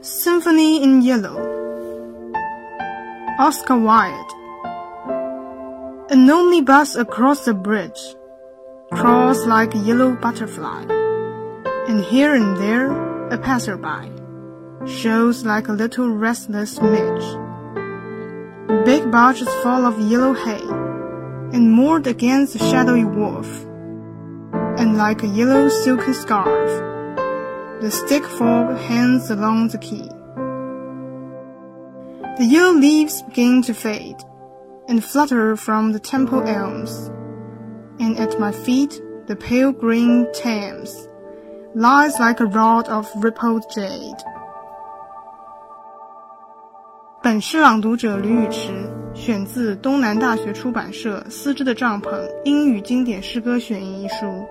Symphony in Yellow Oscar Wilde An omnibus across the bridge crawls like a yellow butterfly, and here and there a passerby shows like a little restless midge. Big barges full of yellow hay, and moored against the shadowy wharf, and like a yellow silken scarf the stick fog hangs along the quay. The yellow leaves begin to fade and flutter from the temple elms, and at my feet the pale green Thames lies like a rod of rippled jade. 本诗朗读者吕宇池， 选自东南大学出版社《丝织的帐篷：英语经典诗歌选译》一书。